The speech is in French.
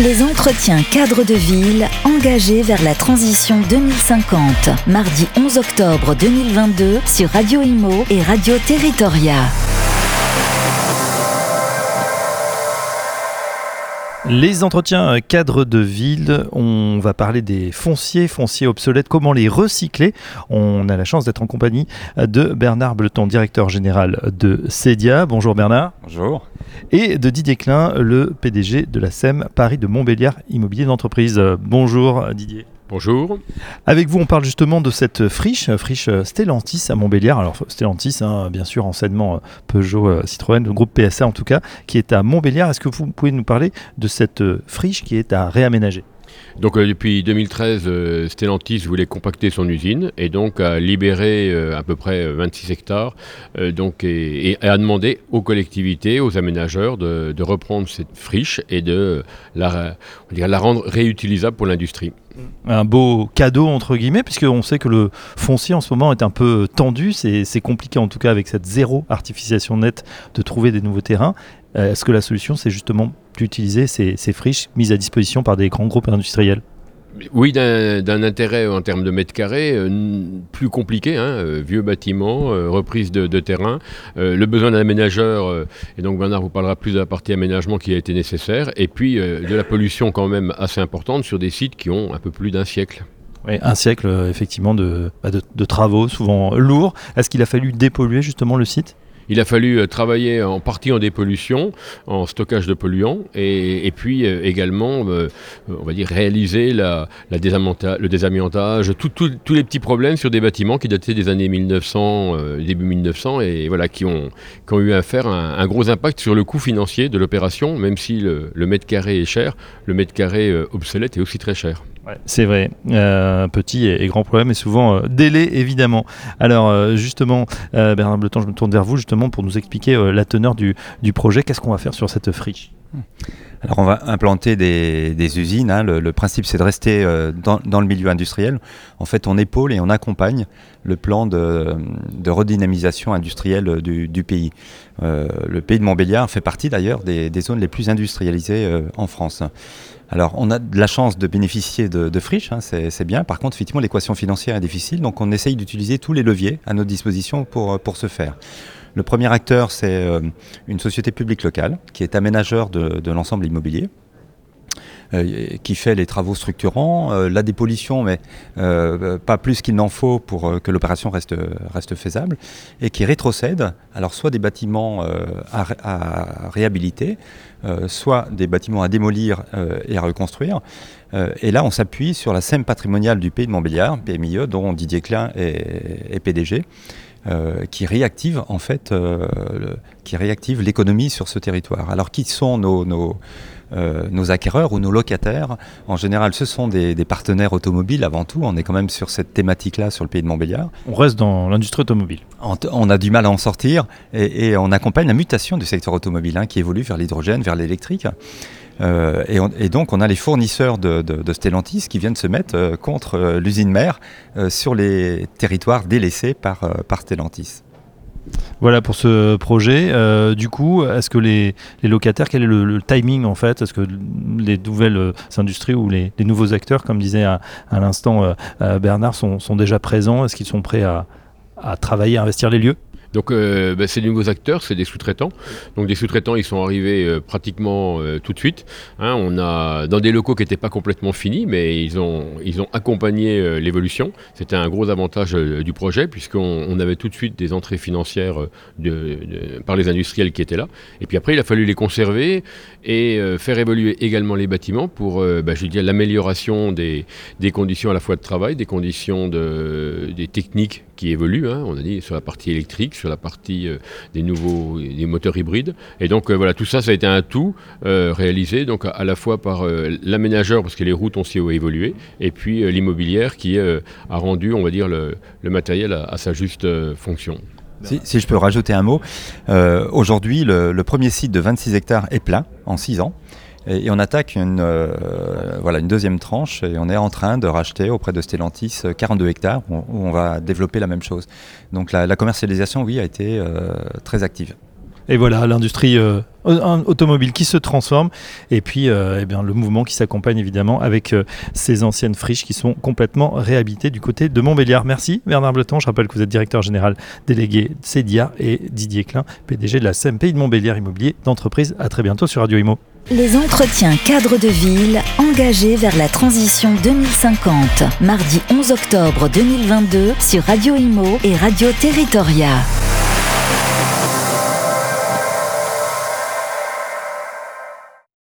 Les entretiens cadres de ville engagés vers la transition 2050. Mardi 11 octobre 2022 sur Radio Imo et Radio Territoria. Les entretiens cadres de ville, on va parler des fonciers, fonciers obsolètes, comment les recycler. On a la chance d'être en compagnie de Bernard Bleton, directeur général de CEDIA. Bonjour Bernard. Bonjour. Et de Didier Klein, le PDG de la SEM Paris de Montbéliard Immobilier d'entreprise. Bonjour Didier. Bonjour. Avec vous, on parle justement de cette friche, friche Stellantis à Montbéliard. Alors Stellantis, hein, bien sûr, enseignement Peugeot, Citroën, le groupe PSA en tout cas, qui est à Montbéliard. Est-ce que vous pouvez nous parler de cette friche qui est à réaménager? Donc euh, depuis 2013, euh, Stellantis voulait compacter son usine et donc a libéré euh, à peu près 26 hectares donc, et, a demandé aux collectivités, aux aménageurs de, reprendre cette friche et de la, rendre réutilisable pour l'industrie. Un beau cadeau entre guillemets, puisqu'on sait que le foncier en ce moment est un peu tendu, c'est compliqué en tout cas avec cette zéro artificialisation nette de trouver des nouveaux terrains. Est-ce que la solution c'est justement d'utiliser ces, friches mises à disposition par des grands groupes industriels? Oui, d'un intérêt en termes de mètres carrés euh, plus compliqué, hein, euh, vieux bâtiments, euh, reprise de, terrain, le besoin d'un aménageur, et donc Bernard vous parlera plus de la partie aménagement qui a été nécessaire, et puis de la pollution quand même assez importante sur des sites qui ont un peu plus d'un siècle. Oui, un siècle effectivement de, bah, de travaux souvent lourds. Est-ce qu'il a fallu dépolluer justement le site? Il a fallu euh, travailler en partie en dépollution, en stockage de polluants, et, puis euh, également, euh, on va dire, réaliser le désamiantage, tous les petits problèmes sur des bâtiments qui dataient des années 1900, début 1900, et voilà, qui ont, eu à faire un, gros impact sur le coût financier de l'opération, même si le, mètre carré est cher, le mètre carré obsolète est aussi très cher c'est vrai, euh, petit et, grand problème et souvent euh, délai évidemment. Alors euh, justement, Bernard Bleton, je me tourne vers vous justement pour nous expliquer la teneur du, projet. Qu'est-ce qu'on va faire sur cette friche alors on va implanter des, usines. Hein. Le, principe c'est de rester dans, le milieu industriel. En fait on épaule et on accompagne le plan de, redynamisation industrielle du, pays. le pays de Montbéliard fait partie d'ailleurs des, des, zones les plus industrialisées en France. Alors, on a de la chance de bénéficier de, friches, hein, c'est bien. Par contre, effectivement, l'équation financière est difficile, donc on essaye d'utiliser tous les leviers à notre disposition pour, pour ce faire. Le premier acteur, c'est euh, une société publique locale qui est aménageur de l'ensemble immobilier. Euh, qui fait les travaux structurants, euh, la dépollution, mais euh, pas plus qu'il n'en faut pour que l'opération reste, reste faisable, et qui rétrocède, alors soit des bâtiments à, réhabiliter, soit des bâtiments à démolir et à reconstruire. et là, on s'appuie sur la SEM patrimoniale du pays de Montbéliard, PMIE, dont Didier Klein est, PDG. qui réactive en fait, qui réactive l'économie sur ce territoire. Alors qui sont nos, nos, euh, nos acquéreurs ou nos locataires. En général, ce sont des, partenaires automobiles avant tout. On est quand même sur cette thématique-là sur le pays de Montbéliard. On reste dans l'industrie automobile. On, a du mal à en sortir et, on accompagne la mutation du secteur automobile hein, qui évolue vers l'hydrogène, vers l'électrique. Euh, et, donc, on a les fournisseurs de, Stellantis qui viennent se mettre euh, contre l'usine mère sur les territoires délaissés par, par Stellantis. Voilà pour ce projet. Euh, du coup, est-ce que les, locataires, quel est le, timing en fait? Est-ce que les nouvelles euh, industries ou les, nouveaux acteurs, comme disait à, l'instant euh, Bernard, sont, déjà présents? Est-ce qu'ils sont prêts à, à travailler, à investir les lieux? Donc euh, bah, c'est des nouveaux acteurs, c'est des sous-traitants. Donc des sous-traitants, ils sont arrivés euh, pratiquement euh, tout de suite. Hein. on a dans des locaux qui n'étaient pas complètement finis, mais ils ont accompagné l'évolution. C'était un gros avantage du projet puisqu'on on avait tout de suite des entrées financières par les industriels qui étaient là. Et puis après, il a fallu les conserver et faire évoluer également les bâtiments pour, dire, l'amélioration des, des conditions à la fois de travail, des conditions de, des techniques qui évoluent. Hein. on a dit sur la partie électrique sur la partie euh, des nouveaux des moteurs hybrides. Et donc euh, voilà, tout ça, ça a été un tout euh, réalisé donc à, la fois par l'aménageur parce que les routes ont aussi évolué, et puis l'immobilière qui a rendu, on va dire, le, matériel à, sa juste fonction. Si, je peux rajouter un mot, aujourd'hui le, premier site de 26 hectares est plein en 6 ans. Et, on attaque une, euh, voilà, une deuxième tranche et on est en train de racheter auprès de Stellantis 42 hectares où, on va développer la même chose. Donc la, commercialisation, oui, a été euh, très active. Et voilà, l'industrie euh, automobile qui se transforme et puis euh, eh bien, le mouvement qui s'accompagne évidemment avec euh, ces anciennes friches qui sont complètement réhabitées du côté de Montbéliard. Merci Bernard Bleton, je rappelle que vous êtes directeur général délégué CEDIA et Didier Klein, PDG de la CMP de Montbéliard Immobilier d'entreprise. À très bientôt sur Radio Imo. Les entretiens cadres de ville engagés vers la transition 2050. Mardi 11 octobre 2022 sur Radio Imo et Radio Territoria.